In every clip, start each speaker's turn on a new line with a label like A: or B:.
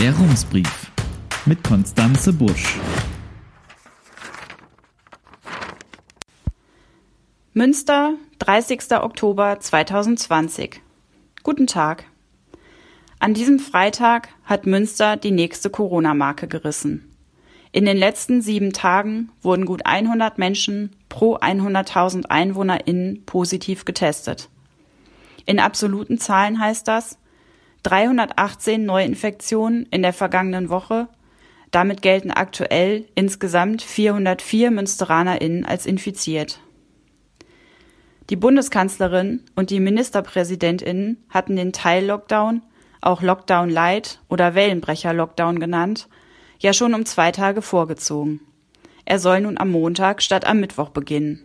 A: Der Rumsbrief mit Konstanze Busch.
B: Münster, 30. Oktober 2020. Guten Tag. An diesem Freitag hat Münster die nächste Corona-Marke gerissen. In den letzten sieben Tagen wurden gut 100 Menschen pro 100.000 EinwohnerInnen positiv getestet. In absoluten Zahlen heißt das 318 Neuinfektionen in der vergangenen Woche. Damit gelten aktuell insgesamt 404 MünsteranerInnen als infiziert. Die Bundeskanzlerin und die MinisterpräsidentInnen hatten den Teil-Lockdown, auch Lockdown Light oder Wellenbrecher-Lockdown genannt, ja schon um zwei Tage vorgezogen. Er soll nun am Montag statt am Mittwoch beginnen.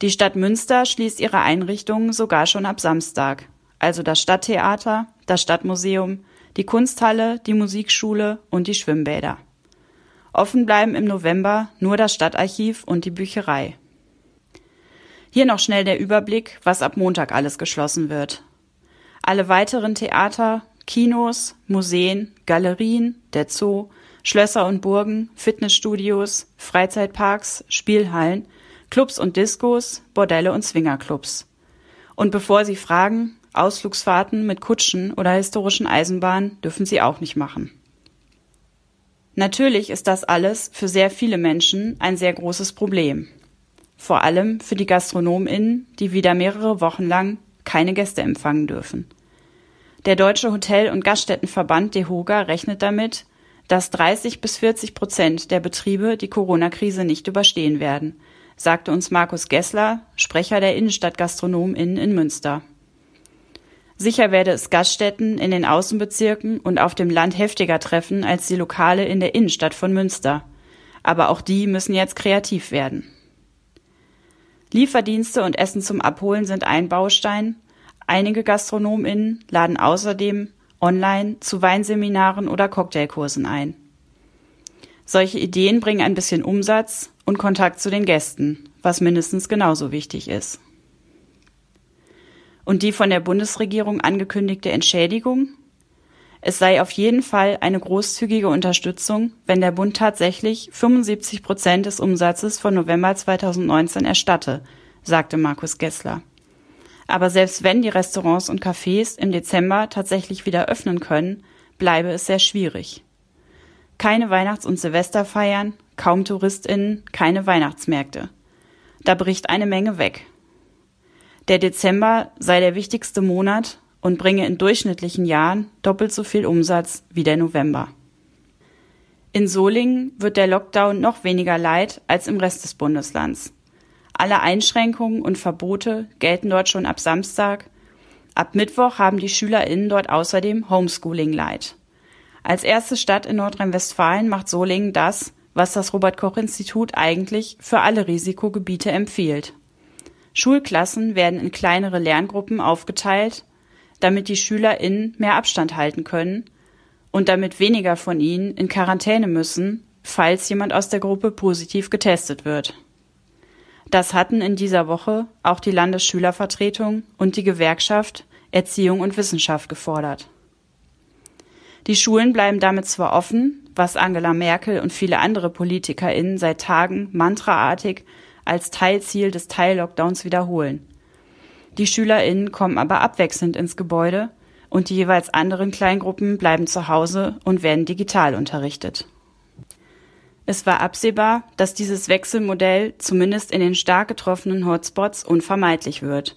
B: Die Stadt Münster schließt ihre Einrichtungen sogar schon ab Samstag, also das Stadttheater, das Stadtmuseum, die Kunsthalle, die Musikschule und die Schwimmbäder. Offen bleiben im November nur das Stadtarchiv und die Bücherei. Hier noch schnell der Überblick, was ab Montag alles geschlossen wird. Alle weiteren Theater, Kinos, Museen, Galerien, der Zoo, Schlösser und Burgen, Fitnessstudios, Freizeitparks, Spielhallen, Clubs und Diskos, Bordelle und Swingerclubs. Und bevor Sie fragen, Ausflugsfahrten mit Kutschen oder historischen Eisenbahnen dürfen Sie auch nicht machen. Natürlich ist das alles für sehr viele Menschen ein sehr großes Problem. Vor allem für die GastronomInnen, die wieder mehrere Wochen lang keine Gäste empfangen dürfen. Der Deutsche Hotel- und Gaststättenverband DEHOGA rechnet damit, dass 30 bis 40 Prozent der Betriebe die Corona-Krise nicht überstehen werden, sagte uns Markus Gessler, Sprecher der Innenstadtgastronomen in Münster. Sicher werde es Gaststätten in den Außenbezirken und auf dem Land heftiger treffen als die Lokale in der Innenstadt von Münster. Aber auch die müssen jetzt kreativ werden. Lieferdienste und Essen zum Abholen sind ein Baustein, Einige GastronomInnen laden außerdem online zu Weinseminaren oder Cocktailkursen ein. Solche Ideen bringen ein bisschen Umsatz und Kontakt zu den Gästen, was mindestens genauso wichtig ist. Und die von der Bundesregierung angekündigte Entschädigung? Es sei auf jeden Fall eine großzügige Unterstützung, wenn der Bund tatsächlich 75 Prozent des Umsatzes von November 2019 erstatte, sagte Markus Gessler. Aber selbst wenn die Restaurants und Cafés im Dezember tatsächlich wieder öffnen können, bleibe es sehr schwierig. Keine Weihnachts- und Silvesterfeiern, kaum TouristInnen, keine Weihnachtsmärkte. Da bricht eine Menge weg. Der Dezember sei der wichtigste Monat und bringe in durchschnittlichen Jahren doppelt so viel Umsatz wie der November. In Solingen wird der Lockdown noch weniger leid als im Rest des Bundeslands. Alle Einschränkungen und Verbote gelten dort schon ab Samstag. Ab Mittwoch haben die SchülerInnen dort außerdem Homeschooling Light. Als erste Stadt in Nordrhein-Westfalen macht Solingen das, was das Robert-Koch-Institut eigentlich für alle Risikogebiete empfiehlt. Schulklassen werden in kleinere Lerngruppen aufgeteilt, damit die SchülerInnen mehr Abstand halten können und damit weniger von ihnen in Quarantäne müssen, falls jemand aus der Gruppe positiv getestet wird. Das hatten in dieser Woche auch die Landesschülervertretung und die Gewerkschaft Erziehung und Wissenschaft gefordert. Die Schulen bleiben damit zwar offen, was Angela Merkel und viele andere PolitikerInnen seit Tagen mantraartig als Teilziel des Teil-Lockdowns wiederholen. Die SchülerInnen kommen aber abwechselnd ins Gebäude und die jeweils anderen Kleingruppen bleiben zu Hause und werden digital unterrichtet. Es war absehbar, dass dieses Wechselmodell zumindest in den stark getroffenen Hotspots unvermeidlich wird.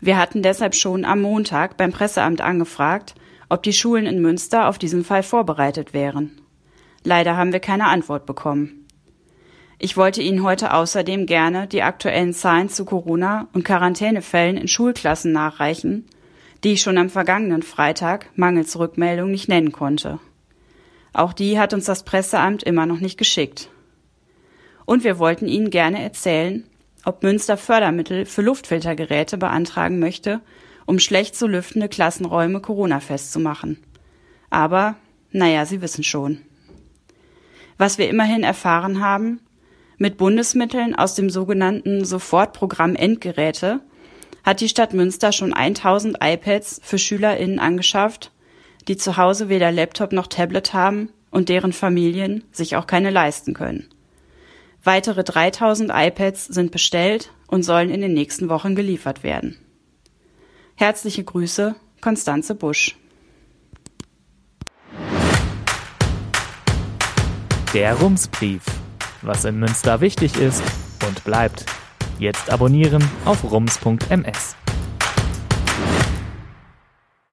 B: Wir hatten deshalb schon am Montag beim Presseamt angefragt, ob die Schulen in Münster auf diesen Fall vorbereitet wären. Leider haben wir keine Antwort bekommen. Ich wollte Ihnen heute außerdem gerne die aktuellen Zahlen zu Corona und Quarantänefällen in Schulklassen nachreichen, die ich schon am vergangenen Freitag mangels Rückmeldung nicht nennen konnte. Auch die hat uns das Presseamt immer noch nicht geschickt. Und wir wollten Ihnen gerne erzählen, ob Münster Fördermittel für Luftfiltergeräte beantragen möchte, um schlecht zu lüftende Klassenräume Corona-fest zu machen. Aber, naja, Sie wissen schon. Was wir immerhin erfahren haben, mit Bundesmitteln aus dem sogenannten Sofortprogramm Endgeräte hat die Stadt Münster schon 1000 iPads für SchülerInnen angeschafft die zu Hause weder Laptop noch Tablet haben und deren Familien sich auch keine leisten können. Weitere 3000 iPads sind bestellt und sollen in den nächsten Wochen geliefert werden. Herzliche Grüße, Konstanze Busch.
A: Der Rumsbrief. Was in Münster wichtig ist und bleibt. Jetzt abonnieren auf rums.ms.